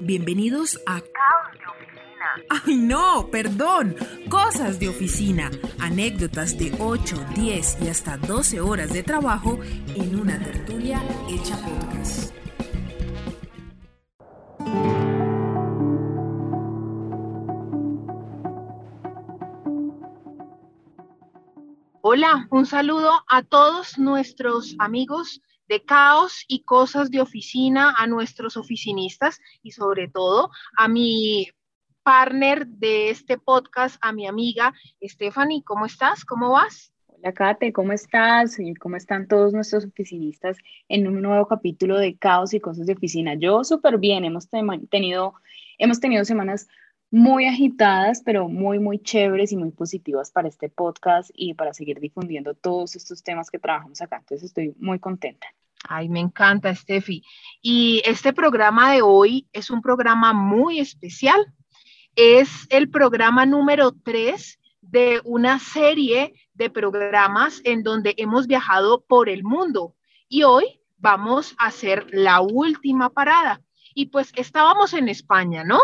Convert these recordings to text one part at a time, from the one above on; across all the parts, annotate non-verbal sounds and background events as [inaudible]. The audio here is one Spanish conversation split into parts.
Bienvenidos a Caos de Oficina. ¡Ay no! Perdón. Cosas de oficina. Anécdotas de 8, 10 y hasta 12 horas de trabajo en una tertulia hecha podcast. Hola, un saludo a todos nuestros amigos de caos y cosas de oficina, a nuestros oficinistas y sobre todo a mi partner de este podcast, a mi amiga Stephanie. ¿Cómo estás? ¿Cómo vas? Hola Kate, ¿cómo estás? ¿Y cómo están todos nuestros oficinistas en un nuevo capítulo de Caos y Cosas de Oficina? Yo súper bien, hemos tenido, hemos tenido semanas muy agitadas, pero muy, muy chéveres y muy positivas para este podcast y para seguir difundiendo todos estos temas que trabajamos acá. Entonces estoy muy contenta. Ay, me encanta, Steffi. Y este programa de hoy es un programa muy especial. Es el programa número 3 de una serie de programas en donde hemos viajado por el mundo. Y hoy vamos a hacer la última parada. Y pues estábamos en España, ¿no?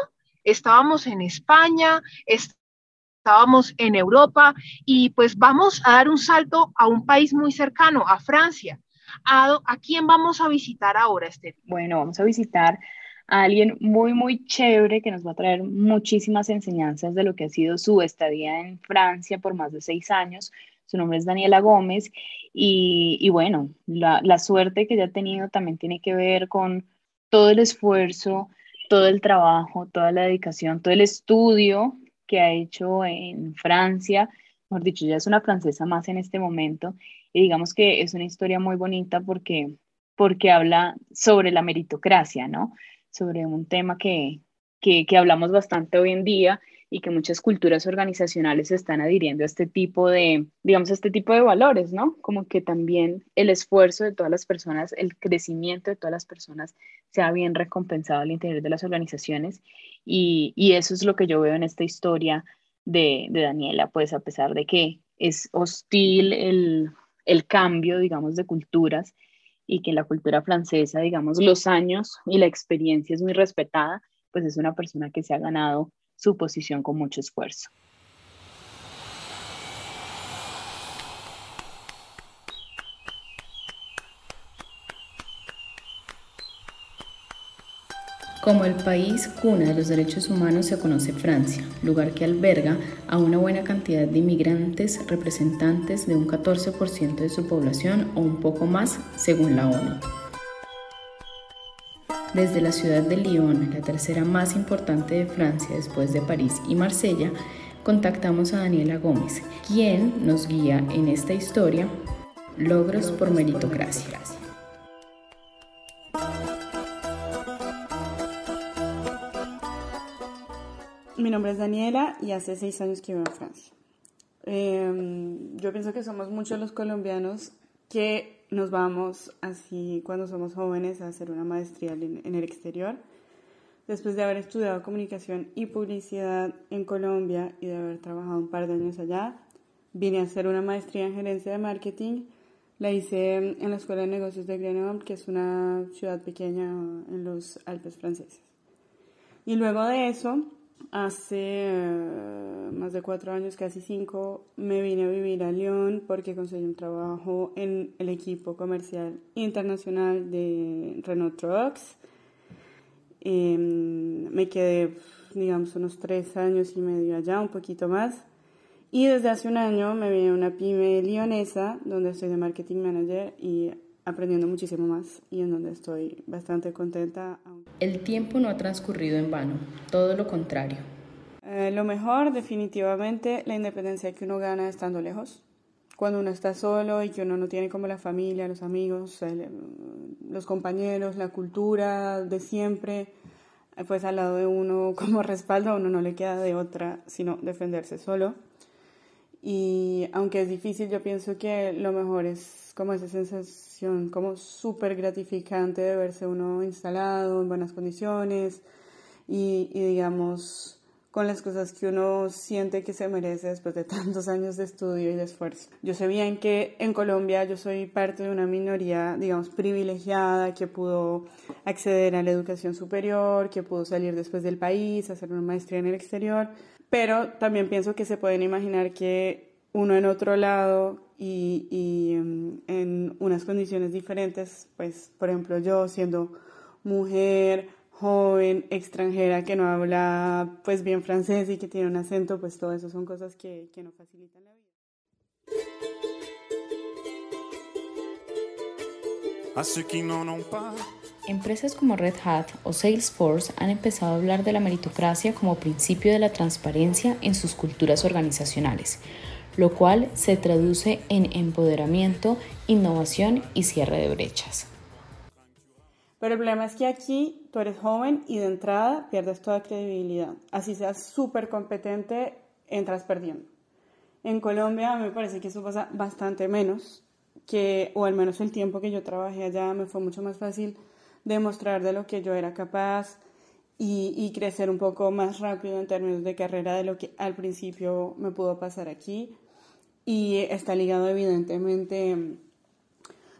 estábamos en España, estábamos en Europa y pues vamos a dar un salto a un país muy cercano, a Francia. ¿A, quién vamos a visitar ahora, Esther? Bueno, vamos a visitar a alguien muy, muy chévere que nos va a traer muchísimas enseñanzas de lo que ha sido su estadía en Francia por más de seis años. Su nombre es Daniela Gómez y, y bueno, la, la suerte que ella ha tenido también tiene que ver con todo el esfuerzo todo el trabajo, toda la dedicación, todo el estudio que ha hecho en Francia. Mejor dicho, ya es una francesa más en este momento. Y digamos que es una historia muy bonita porque, porque habla sobre la meritocracia, ¿no? Sobre un tema que, que, que hablamos bastante hoy en día y que muchas culturas organizacionales están adhiriendo a este tipo de, digamos, a este tipo de valores, ¿no? Como que también el esfuerzo de todas las personas, el crecimiento de todas las personas sea bien recompensado al interior de las organizaciones y, y eso es lo que yo veo en esta historia de, de, Daniela, pues a pesar de que es hostil el, el cambio, digamos, de culturas y que la cultura francesa, digamos, los años y la experiencia es muy respetada, pues es una persona que se ha ganado su posición con mucho esfuerzo. Como el país cuna de los derechos humanos se conoce Francia, lugar que alberga a una buena cantidad de inmigrantes representantes de un 14% de su población o un poco más según la ONU. Desde la ciudad de Lyon, la tercera más importante de Francia después de París y Marsella, contactamos a Daniela Gómez, quien nos guía en esta historia, Logros por Meritocracia. Nombre es Daniela y hace seis años que vivo en Francia. Em, yo pienso que somos muchos los colombianos que nos vamos así cuando somos jóvenes a hacer una maestría en, el exterior. Después de haber estudiado comunicación y publicidad en Colombia y de haber trabajado un par de años allá, vine a hacer una maestría en gerencia de marketing. La hice en la Escuela de Negocios de Grenoble, que es una ciudad pequeña en los Alpes franceses. Y luego de eso, Hace eh, más de cuatro años, casi cinco, me vine a vivir a Lyon porque conseguí un trabajo en el equipo comercial internacional de Renault Trucks. Em, me quedé, digamos, unos tres años y medio allá, un poquito más. Y desde hace un año me vine a una pyme lionesa donde estoy de marketing manager y aprendiendo muchísimo más y en donde estoy bastante contenta. El tiempo no ha transcurrido en vano, todo lo contrario. Eh, lo mejor, definitivamente, la independencia que uno gana estando lejos. Cuando uno está solo y que uno no tiene como la familia, los amigos, los compañeros, la cultura de siempre, pues al lado de uno como [laughs] respaldo, a uno no le queda de otra sino defenderse solo. Y aunque es difícil, yo pienso que lo mejor es como esa sensación como súper gratificante de verse uno instalado en buenas condiciones y, digamos con las cosas que uno siente que se merece después de tantos años de estudio y de esfuerzo. Yo sé bien que en Colombia yo soy parte de una minoría, digamos, privilegiada, que pudo acceder a la educación superior, que pudo salir después del país, hacer una maestría en el exterior, pero también pienso que se pueden imaginar que uno en otro lado y, em, en unas condiciones diferentes, pues, por ejemplo, yo siendo mujer, joven, extranjera, que no habla pues bien francés y que tiene un acento, pues todo eso son cosas que, que no facilitan la vida. Empresas como Red Hat o Salesforce han empezado a hablar de la meritocracia como principio de la transparencia en sus culturas organizacionales, lo cual se traduce en empoderamiento, innovación y cierre de brechas. Pero el problema es que aquí tú eres joven y de entrada pierdes toda credibilidad. Así seas súper competente, entras perdiendo. En Colombia me parece que eso pasa bastante menos, que, o al menos el tiempo que yo trabajé allá me fue mucho más fácil demostrar de lo que yo era capaz y, crecer un poco más rápido en términos de carrera de lo que al principio me pudo pasar aquí. Y está ligado evidentemente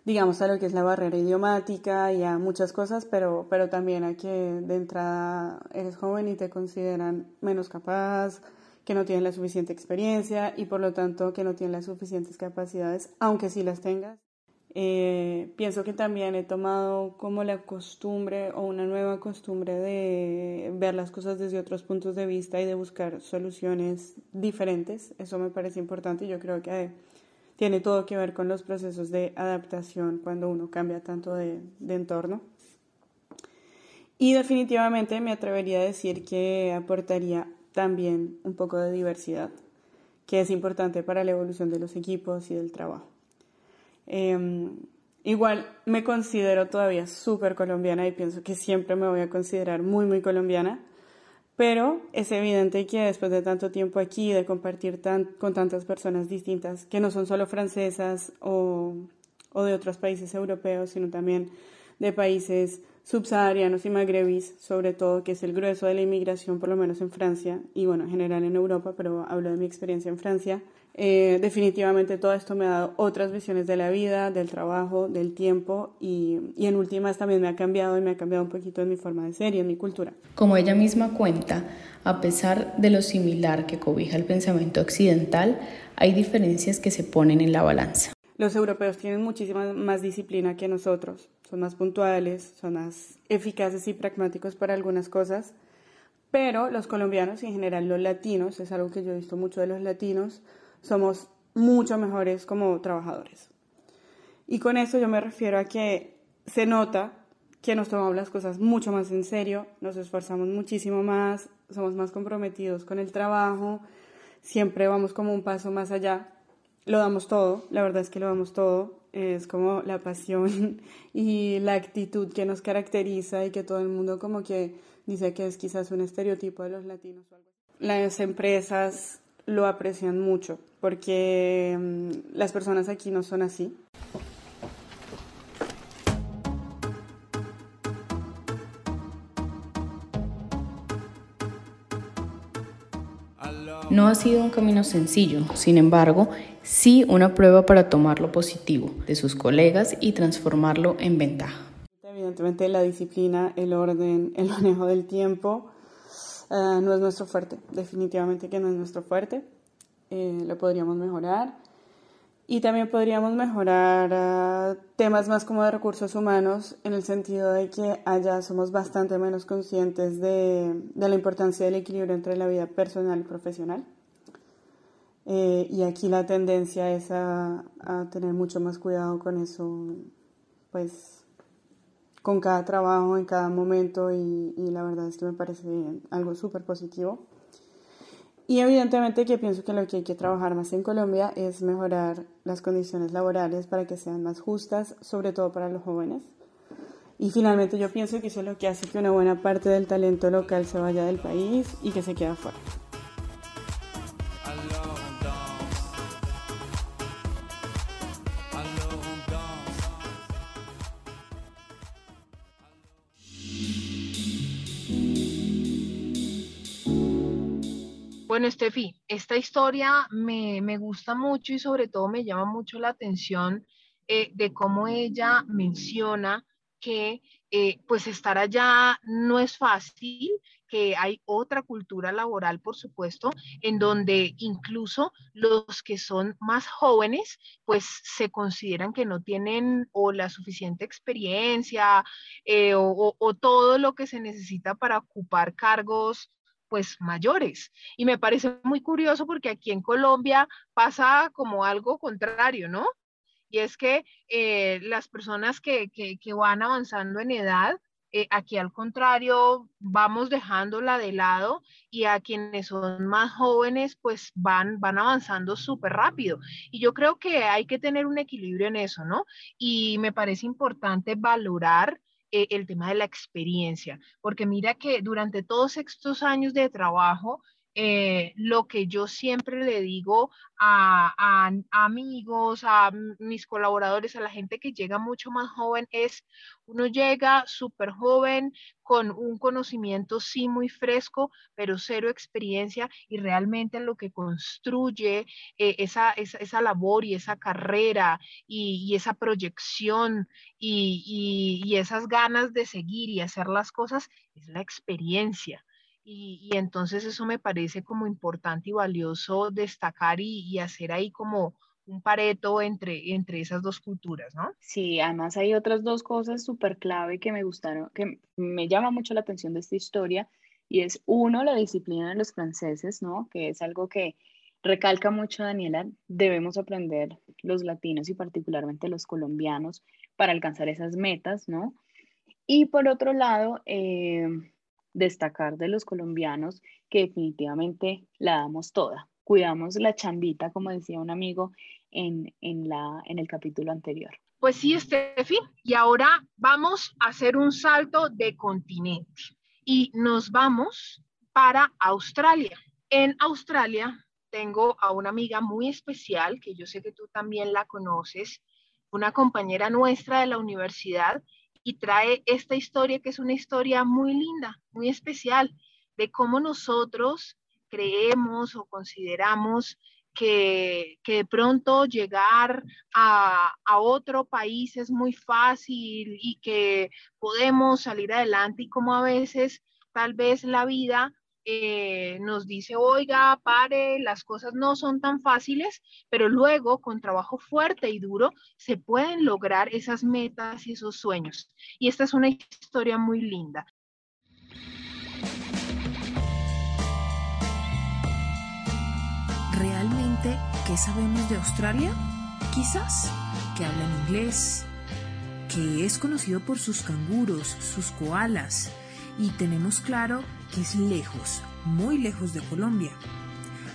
digamos, a lo que es la barrera idiomática y a muchas cosas, pero, pero también a que de entrada eres joven y te consideran menos capaz, que no tienes la suficiente experiencia y por lo tanto que no tienes las suficientes capacidades, aunque sí las tengas. Eh, pienso que también he tomado como la costumbre o una nueva costumbre de ver las cosas desde otros puntos de vista y de buscar soluciones diferentes. Eso me parece importante y yo creo que tiene todo que ver con los procesos de adaptación cuando uno cambia tanto de, entorno. Y definitivamente me atrevería a decir que aportaría también un poco de diversidad, que es importante para la evolución de los equipos y del trabajo. Em, igual me considero todavía súper colombiana y pienso que siempre me voy a considerar muy, muy colombiana pero es evidente que después de tanto tiempo aquí, de compartir con tantas personas distintas, que no son solo francesas o, o de otros países europeos, sino también de países subsaharianos y magrebis, sobre todo, que es el grueso de la inmigración, por lo menos en Francia, y bueno, en general en Europa, pero hablo de mi experiencia en Francia. Eh, definitivamente todo esto me ha dado otras visiones de la vida, del trabajo, del tiempo y, y, en últimas también me ha cambiado y me ha cambiado un poquito en mi forma de ser y en mi cultura. Como ella misma cuenta, a pesar de lo similar que cobija el pensamiento occidental, hay diferencias que se ponen en la balanza. Los europeos tienen muchísima más disciplina que nosotros, son más puntuales, son más eficaces y pragmáticos para algunas cosas, pero los colombianos y en general los latinos, es algo que yo he visto mucho de los latinos, somos mucho mejores como trabajadores. Y con eso yo me refiero a que se nota que nos tomamos las cosas mucho más en serio, nos esforzamos muchísimo más, somos más comprometidos con el trabajo, siempre vamos como un paso más allá, lo damos todo, la verdad es que lo damos todo, es como la pasión [laughs] y la actitud que nos caracteriza y que todo el mundo como que dice que es quizás un estereotipo de los latinos o algo Las empresas lo aprecian mucho porque mm, las personas aquí no son así. No ha sido un camino sencillo, sin embargo, sí una prueba para tomar lo positivo de sus colegas y transformarlo en ventaja. Evidentemente la disciplina, el orden, el manejo del tiempo eh, no es nuestro fuerte, definitivamente que no es nuestro fuerte, eh, lo podríamos mejorar. Y también podríamos mejorar eh, temas más como de recursos humanos, en el sentido de que allá somos bastante menos conscientes de, de la importancia del equilibrio entre la vida personal y profesional. Y aquí la tendencia es a, tener mucho más cuidado con eso, pues con cada trabajo, en cada momento, y, la verdad es que me parece algo súper positivo. Y evidentemente que pienso que lo que hay que trabajar más en Colombia es mejorar las condiciones laborales para que sean más justas, sobre todo para los jóvenes. Y finalmente yo pienso que eso es lo que hace que una buena parte del talento local se vaya del país y que se quede afuera. Estefi, esta historia me, gusta mucho y sobre todo me llama mucho la atención eh, de cómo ella menciona que eh, pues estar allá no es fácil, que hay otra cultura laboral, por supuesto, en donde incluso los que son más jóvenes, pues se consideran que no tienen o la suficiente experiencia eh, o todo lo que se necesita para ocupar cargos pues mayores. Y me parece muy curioso porque aquí en Colombia pasa como algo contrario, ¿no? Y es que eh, las personas que, van avanzando en edad, eh, aquí al contrario, vamos dejándola de lado y a quienes son más jóvenes, pues van, van avanzando súper rápido. Y yo creo que hay que tener un equilibrio en eso, ¿no? Y me parece importante valorar eh, el tema de la experiencia, porque mira que durante todos estos años de trabajo, eh, lo que yo siempre le digo a, amigos, a mis colaboradores, a la gente que llega mucho más joven es, uno llega súper joven con un conocimiento sí muy fresco, pero cero experiencia y realmente lo que construye eh, esa, esa, labor y esa carrera y, esa proyección y, y esas ganas de seguir y hacer las cosas es la experiencia. Y, entonces eso me parece como importante y valioso destacar y, hacer ahí como un pareto entre, entre esas dos culturas, ¿no? Sí, además hay otras dos cosas súper clave que me gustaron, que me llama mucho la atención de esta historia, y es uno, la disciplina de los franceses, ¿no? Que es algo que recalca mucho Daniela, debemos aprender los latinos y particularmente los colombianos para alcanzar esas metas, ¿no? Y por otro lado, eh, destacar de los colombianos que definitivamente la damos toda. Cuidamos la chambita, como decía un amigo en, la, en el capítulo anterior. Pues sí, Estefi, y ahora vamos a hacer un salto de continente y nos vamos para Australia. En Australia tengo a una amiga muy especial que yo sé que tú también la conoces, una compañera nuestra de la universidad y trae esta historia que es una historia muy linda, muy especial, de cómo nosotros creemos o consideramos que, de pronto llegar a, a, otro país es muy fácil y que podemos salir adelante y cómo a veces tal vez la vida eh, nos dice, oiga, pare, las cosas no son tan fáciles, pero luego con trabajo fuerte y duro se pueden lograr esas metas y esos sueños. Y esta es una historia muy linda. ¿Realmente qué sabemos de Australia? Quizás que hablan inglés, que es conocido por sus canguros, sus koalas, y tenemos claro que es lejos, muy lejos de Colombia.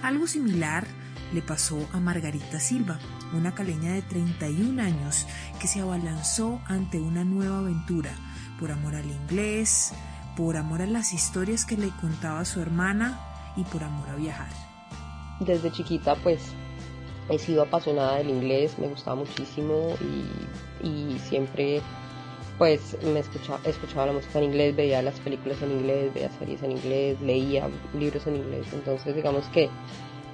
Algo similar le pasó a Margarita Silva, una caleña de 31 años que se abalanzó ante una nueva aventura por amor al inglés, por amor a las historias que le contaba su hermana y por amor a viajar. Desde chiquita pues he sido apasionada del inglés, me gustaba muchísimo y, y siempre pues me escuchaba, escuchaba la música en inglés, veía las películas en inglés, veía series en inglés, leía libros en inglés. Entonces digamos que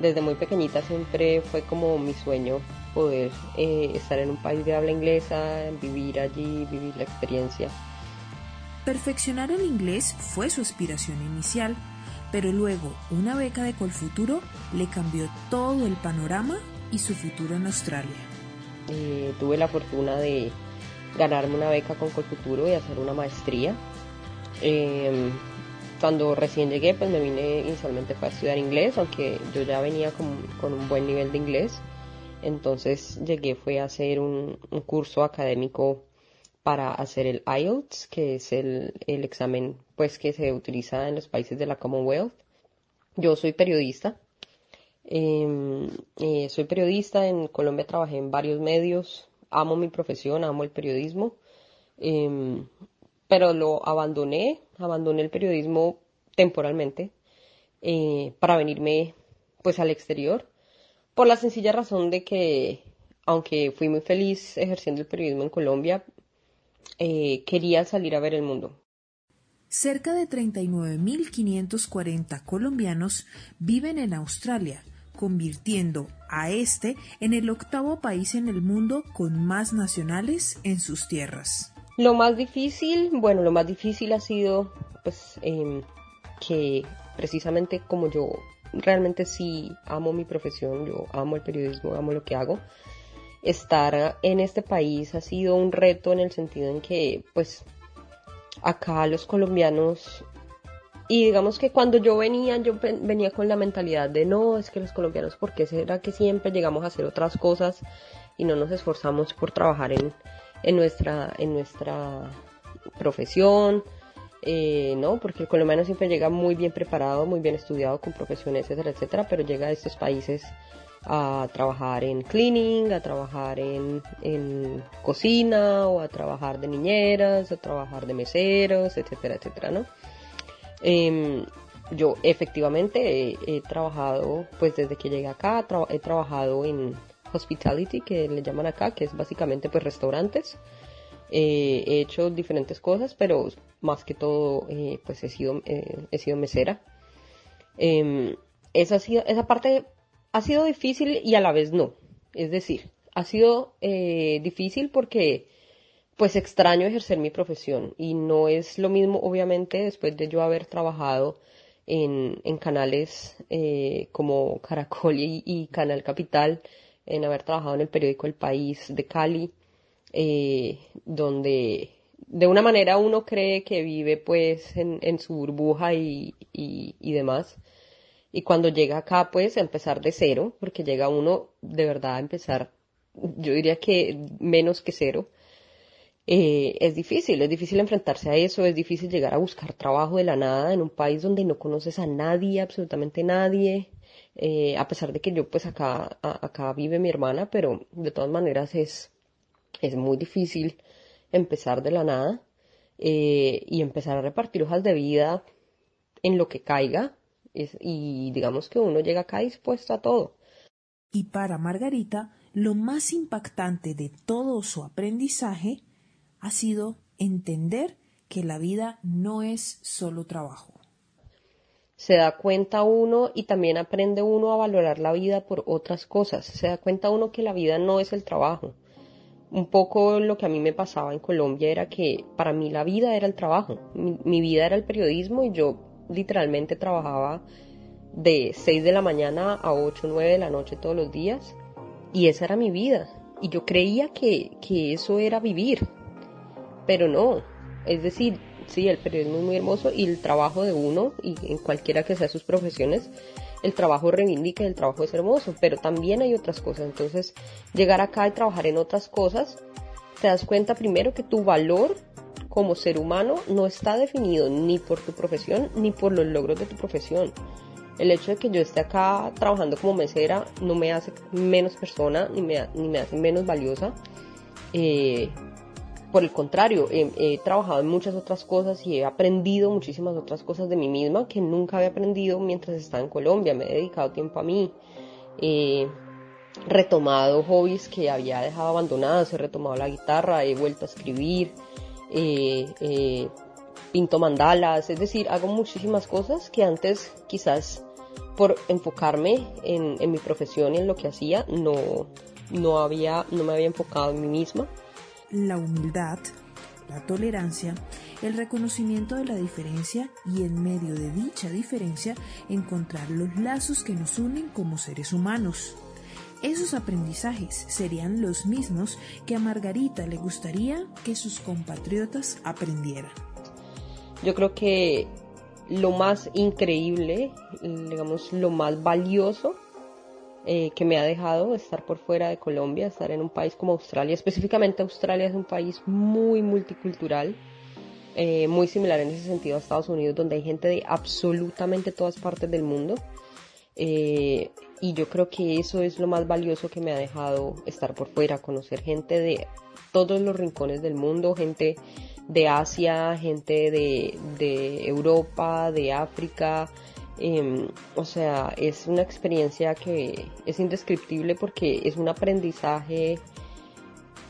desde muy pequeñita siempre fue como mi sueño poder eh, estar en un país de habla inglesa, vivir allí, vivir la experiencia. Perfeccionar el inglés fue su aspiración inicial, pero luego una beca de Colfuturo le cambió todo el panorama y su futuro en Australia. Eh, tuve la fortuna de ganarme una beca con Colfuturo y hacer una maestría. Em, cuando recién llegué, pues me vine inicialmente para estudiar inglés, aunque yo ya venía con, un buen nivel de inglés. Entonces llegué fue a hacer un, curso académico para hacer el IELTS, que es el, examen pues que se utiliza en los países de la Commonwealth. Yo soy periodista. Em, eh, soy periodista, en Colombia trabajé en varios medios, amo mi profesión, amo el periodismo, em, pero lo abandoné, abandoné el periodismo temporalmente eh, para venirme pues al exterior, por la sencilla razón de que aunque fui muy feliz ejerciendo el periodismo en Colombia, eh, quería salir a ver el mundo. Cerca de 39.540 colombianos viven en Australia, convirtiendo a este en el octavo país en el mundo con más nacionales en sus tierras. Lo más difícil, bueno, lo más difícil ha sido pues em, que precisamente como yo realmente sí amo mi profesión, yo amo el periodismo, amo lo que hago, estar en este país ha sido un reto en el sentido en que pues acá los colombianos y digamos que cuando yo venía, yo venía con la mentalidad de no, es que los colombianos, ¿por qué será que siempre llegamos a hacer otras cosas y no nos esforzamos por trabajar en, en, nuestra, en nuestra profesión? Eh, no, porque el colombiano siempre llega muy bien preparado, muy bien estudiado, con profesiones, etcétera, etcétera, pero llega a estos países a trabajar en cleaning, a trabajar en, en, cocina o a trabajar de niñeras, a trabajar de meseros, etcétera, etcétera, ¿no? Em, yo efectivamente he, trabajado, pues desde que llegué acá, he trabajado en hospitality, que le llaman acá, que es básicamente pues restaurantes. Eh, he hecho diferentes cosas, pero más que todo eh, pues he sido, eh, he sido mesera. Em, esa, esa parte ha sido difícil y a la vez no. Es decir, ha sido eh, difícil porque pues extraño ejercer mi profesión. Y no es lo mismo obviamente después de yo haber trabajado en, canales eh, como Caracol y, Canal Capital, en haber trabajado en el periódico El País de Cali, eh, donde de una manera uno cree que vive pues en, su burbuja y, y demás, y cuando llega acá, pues, a empezar de cero, porque llega uno de verdad a empezar, yo diría que menos que cero, eh, es difícil, es difícil enfrentarse a eso, es difícil llegar a buscar trabajo de la nada en un país donde no conoces a nadie, absolutamente nadie, eh, a pesar de que yo pues acá, acá vive mi hermana, pero de todas maneras es, es muy difícil empezar de la nada eh, y empezar a repartir hojas de vida en lo que caiga, y digamos que uno llega acá dispuesto a todo. Y para Margarita, lo más impactante de todo su aprendizaje ha sido entender que la vida no es solo trabajo. Se da cuenta uno y también aprende uno a valorar la vida por otras cosas. Se da cuenta uno que la vida no es el trabajo. Un poco lo que a mí me pasaba en Colombia era que para mí la vida era el trabajo. Mi, vida era el periodismo y yo literalmente trabajaba de 6 de la mañana a 8 o 9 de la noche todos los días y esa era mi vida y yo creía que, que eso era vivir, pero no, es decir, sí, el periodismo es muy hermoso y el trabajo de uno y en cualquiera que sea sus profesiones, el trabajo reivindica el trabajo es hermoso, pero también hay otras cosas, entonces llegar acá y trabajar en otras cosas, te das cuenta primero que tu valor como ser humano no está definido ni por tu profesión ni por los logros de tu profesión. El hecho de que yo esté acá trabajando como mesera no me hace menos persona ni me, ni me hace menos valiosa. Eh, por el contrario, he, trabajado en muchas otras cosas y he aprendido muchísimas otras cosas de mí misma que nunca había aprendido mientras estaba en Colombia. Me he dedicado tiempo a mí. He retomado hobbies que había dejado abandonados. He retomado la guitarra, he vuelto a escribir. Eh, eh, pinto mandalas, es decir, hago muchísimas cosas que antes quizás por enfocarme en, mi profesión y en lo que hacía no, no, había, no me había enfocado en mí misma. La humildad, la tolerancia, el reconocimiento de la diferencia y en medio de dicha diferencia encontrar los lazos que nos unen como seres humanos. Esos aprendizajes serían los mismos que a Margarita le gustaría que sus compatriotas aprendieran. Yo creo que lo más increíble, digamos, lo más valioso eh, que me ha dejado estar por fuera de Colombia, estar en un país como Australia. Específicamente Australia es un país muy multicultural, eh, muy similar en ese sentido a Estados Unidos, donde hay gente de absolutamente todas partes del mundo. Eh, y yo creo que eso es lo más valioso que me ha dejado estar por fuera, conocer gente de todos los rincones del mundo, gente de Asia, gente de, Europa, de África. Em, o sea, es una experiencia que es indescriptible porque es un aprendizaje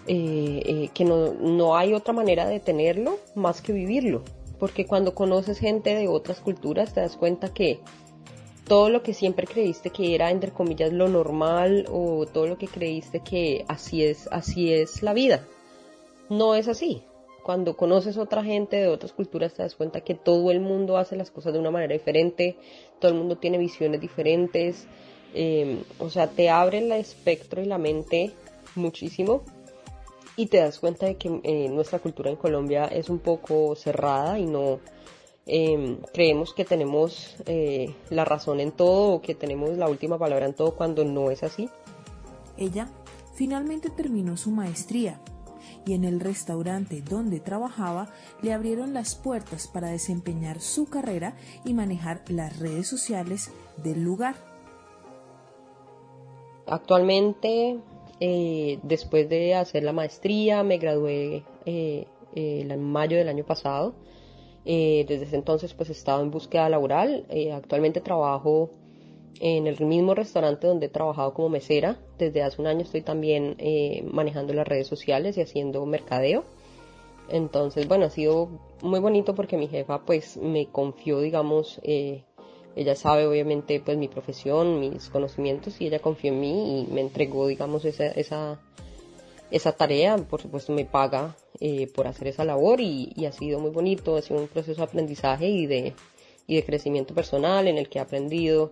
eh, eh, que no, no hay otra manera de tenerlo más que vivirlo. porque cuando conoces gente de otras culturas te das cuenta que todo lo que siempre creíste que era entre comillas lo normal o todo lo que creíste que así es, así es la vida. No es así. Cuando conoces otra gente de otras culturas te das cuenta que todo el mundo hace las cosas de una manera diferente, todo el mundo tiene visiones diferentes, em, o sea, te abre el espectro y la mente muchísimo y te das cuenta de que eh, nuestra cultura en Colombia es un poco cerrada y no, Em, creemos que tenemos eh, la razón en todo o que tenemos la última palabra en todo cuando no es así. Ella finalmente terminó su maestría y en el restaurante donde trabajaba le abrieron las puertas para desempeñar su carrera y manejar las redes sociales del lugar. Actualmente, eh, después de hacer la maestría, me gradué eh, en mayo del año pasado eh, desde ese entonces pues he estado en búsqueda laboral. Eh, actualmente trabajo en el mismo restaurante donde he trabajado como mesera. Desde hace un año estoy también eh, manejando las redes sociales y haciendo mercadeo. Entonces, bueno, ha sido muy bonito porque mi jefa pues me confió, digamos, ella sabe obviamente pues mi profesión, mis conocimientos y ella confió en mí y me entregó, digamos, esa, esa, esa tarea. Por supuesto me paga eh, por hacer esa labor y, ha sido muy bonito, ha sido un proceso de aprendizaje y de, y de crecimiento personal en el que he aprendido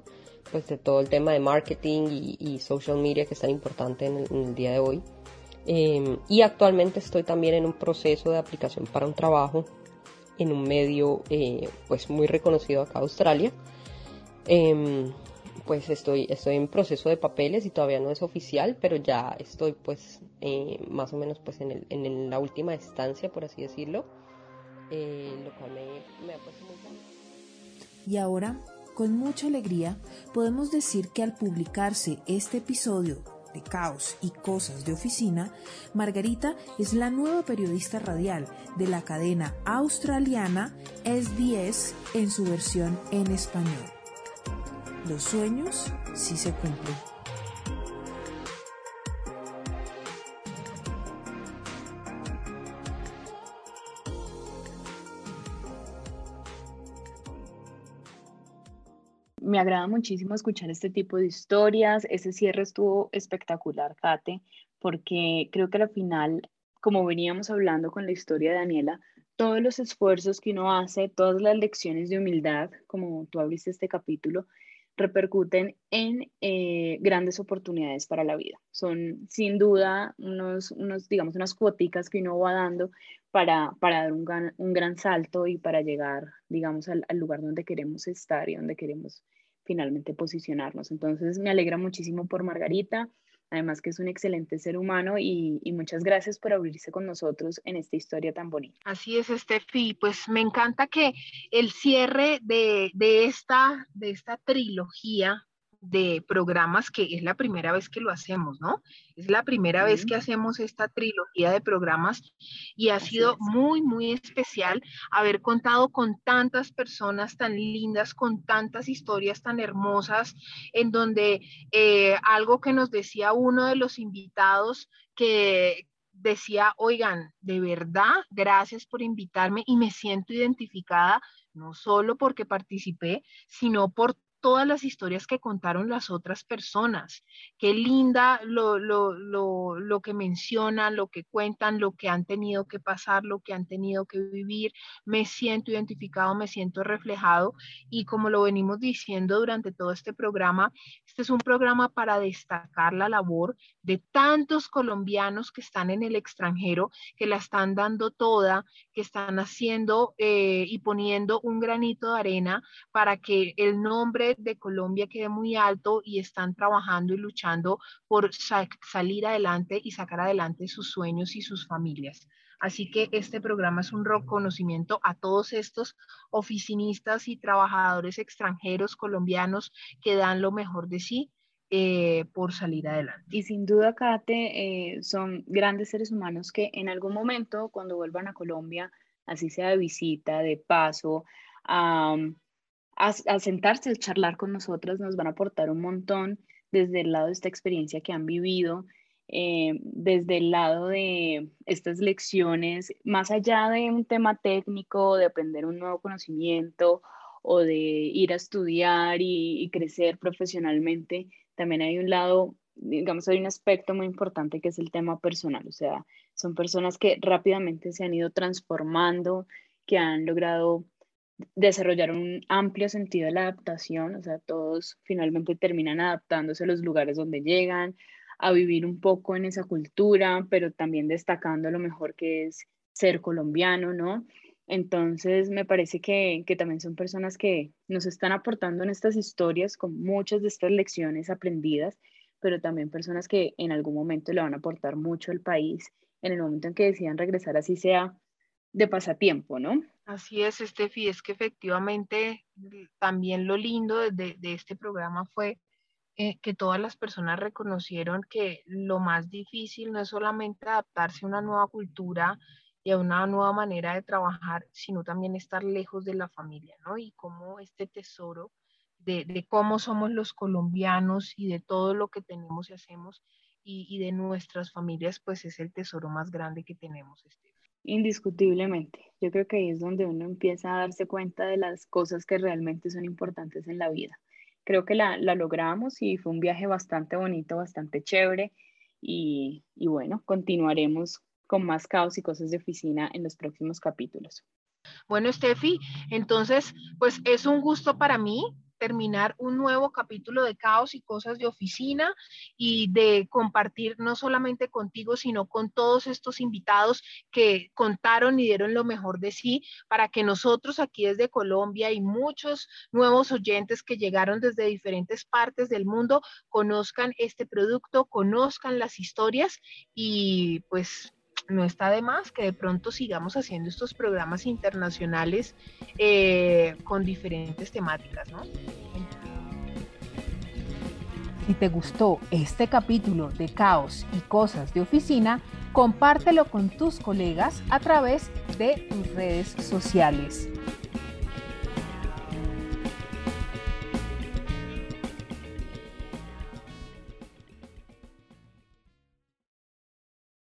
pues de todo el tema de marketing y, social media que es tan importante en el, día de hoy. Em, y actualmente estoy también en un proceso de aplicación para un trabajo en un medio eh, pues muy reconocido acá en Australia. Em, pues estoy, estoy en proceso de papeles y todavía no es oficial, pero ya estoy pues eh, más o menos pues en, el, en la última estancia, por así decirlo, eh, lo cual me, ha puesto muy bien. Y ahora, con mucha alegría, podemos decir que al publicarse este episodio de Caos y Cosas de Oficina, Margarita es la nueva periodista radial de la cadena australiana SBS en su versión en español los sueños sí se cumplen. Me agrada muchísimo escuchar este tipo de historias. Ese cierre estuvo espectacular, Kate, porque creo que al final, como veníamos hablando con la historia de Daniela, todos los esfuerzos que uno hace, todas las lecciones de humildad, como tú abriste este capítulo, repercuten en eh, grandes oportunidades para la vida. Son sin duda unos, unos, digamos, unas cuoticas que uno va dando para, para dar un gran, un gran salto y para llegar, digamos, al, al lugar donde queremos estar y donde queremos finalmente posicionarnos. Entonces, me alegra muchísimo por Margarita además que es un excelente ser humano y, muchas gracias por abrirse con nosotros en esta historia tan bonita. Así es, Steffi, pues me encanta que el cierre de, de, esta, de esta trilogía de programas que es la primera vez que lo hacemos, ¿no? Es la primera vez que hacemos esta trilogía de programas y ha sido muy, muy especial haber contado con tantas personas tan lindas, con tantas historias tan hermosas, en donde eh, algo que nos decía uno de los invitados que decía, oigan, de verdad, gracias por invitarme y me siento identificada no solo porque participé, sino por todas las historias que contaron las otras personas. Qué linda lo, lo, lo, lo, que mencionan, lo que cuentan, lo que han tenido que pasar, lo que han tenido que vivir. Me siento identificado, me siento reflejado y como lo venimos diciendo durante todo este programa, este es un programa para destacar la labor de tantos colombianos que están en el extranjero, que la están dando toda, que están haciendo eh, y poniendo un granito de arena para que el nombre de Colombia quede muy alto y están trabajando y luchando por salir adelante y sacar adelante sus sueños y sus familias. Así que este programa es un reconocimiento a todos estos oficinistas y trabajadores extranjeros colombianos que dan lo mejor de sí eh, por salir adelante. Y sin duda, Kate, eh, son grandes seres humanos que en algún momento, cuando vuelvan a Colombia, así sea de visita, de paso, sentarse a charlar con nosotras, nos van a aportar un montón desde el lado de esta experiencia que han vivido. eh, desde el lado de estas lecciones, más allá de un tema técnico, de aprender un nuevo conocimiento o de ir a estudiar y, crecer profesionalmente, también hay un lado, digamos, hay un aspecto muy importante que es el tema personal, o sea, son personas que rápidamente se han ido transformando, que han logrado desarrollar un amplio sentido de la adaptación, o sea, todos finalmente terminan adaptándose a los lugares donde llegan, a vivir un poco en esa cultura, pero también destacando lo mejor que es ser colombiano, ¿no? Entonces, me parece que, que, también son personas que nos están aportando en estas historias con muchas de estas lecciones aprendidas, pero también personas que en algún momento le van a aportar mucho al país en el momento en que decidan regresar, así sea de pasatiempo, ¿no? Así es, Estefi, es que efectivamente también lo lindo de, este programa fue eh, que todas las personas reconocieron que lo más difícil no es solamente adaptarse a una nueva cultura y a una nueva manera de trabajar, sino también estar lejos de la familia, ¿no? Y cómo este tesoro de, cómo somos los colombianos y de todo lo que tenemos y hacemos y, de nuestras familias, pues es el tesoro más grande que tenemos. Este. Indiscutiblemente. Yo creo que es donde uno empieza a darse cuenta de las cosas que realmente son importantes en la vida creo que la, logramos y fue un viaje bastante bonito, bastante chévere y, y bueno, continuaremos con más caos y cosas de oficina en los próximos capítulos. Bueno, Steffi, entonces, pues es un gusto para mí terminar un nuevo capítulo de Caos y Cosas de Oficina y de compartir no solamente contigo, sino con todos estos invitados que contaron y dieron lo mejor de sí para que nosotros aquí desde Colombia y muchos nuevos oyentes que llegaron desde diferentes partes del mundo conozcan este producto, conozcan las historias y pues no está de más que de pronto sigamos haciendo estos programas internacionales eh, con diferentes temáticas, ¿no? Si te gustó este capítulo de Caos y Cosas de Oficina, compártelo con tus colegas a través de tus redes sociales.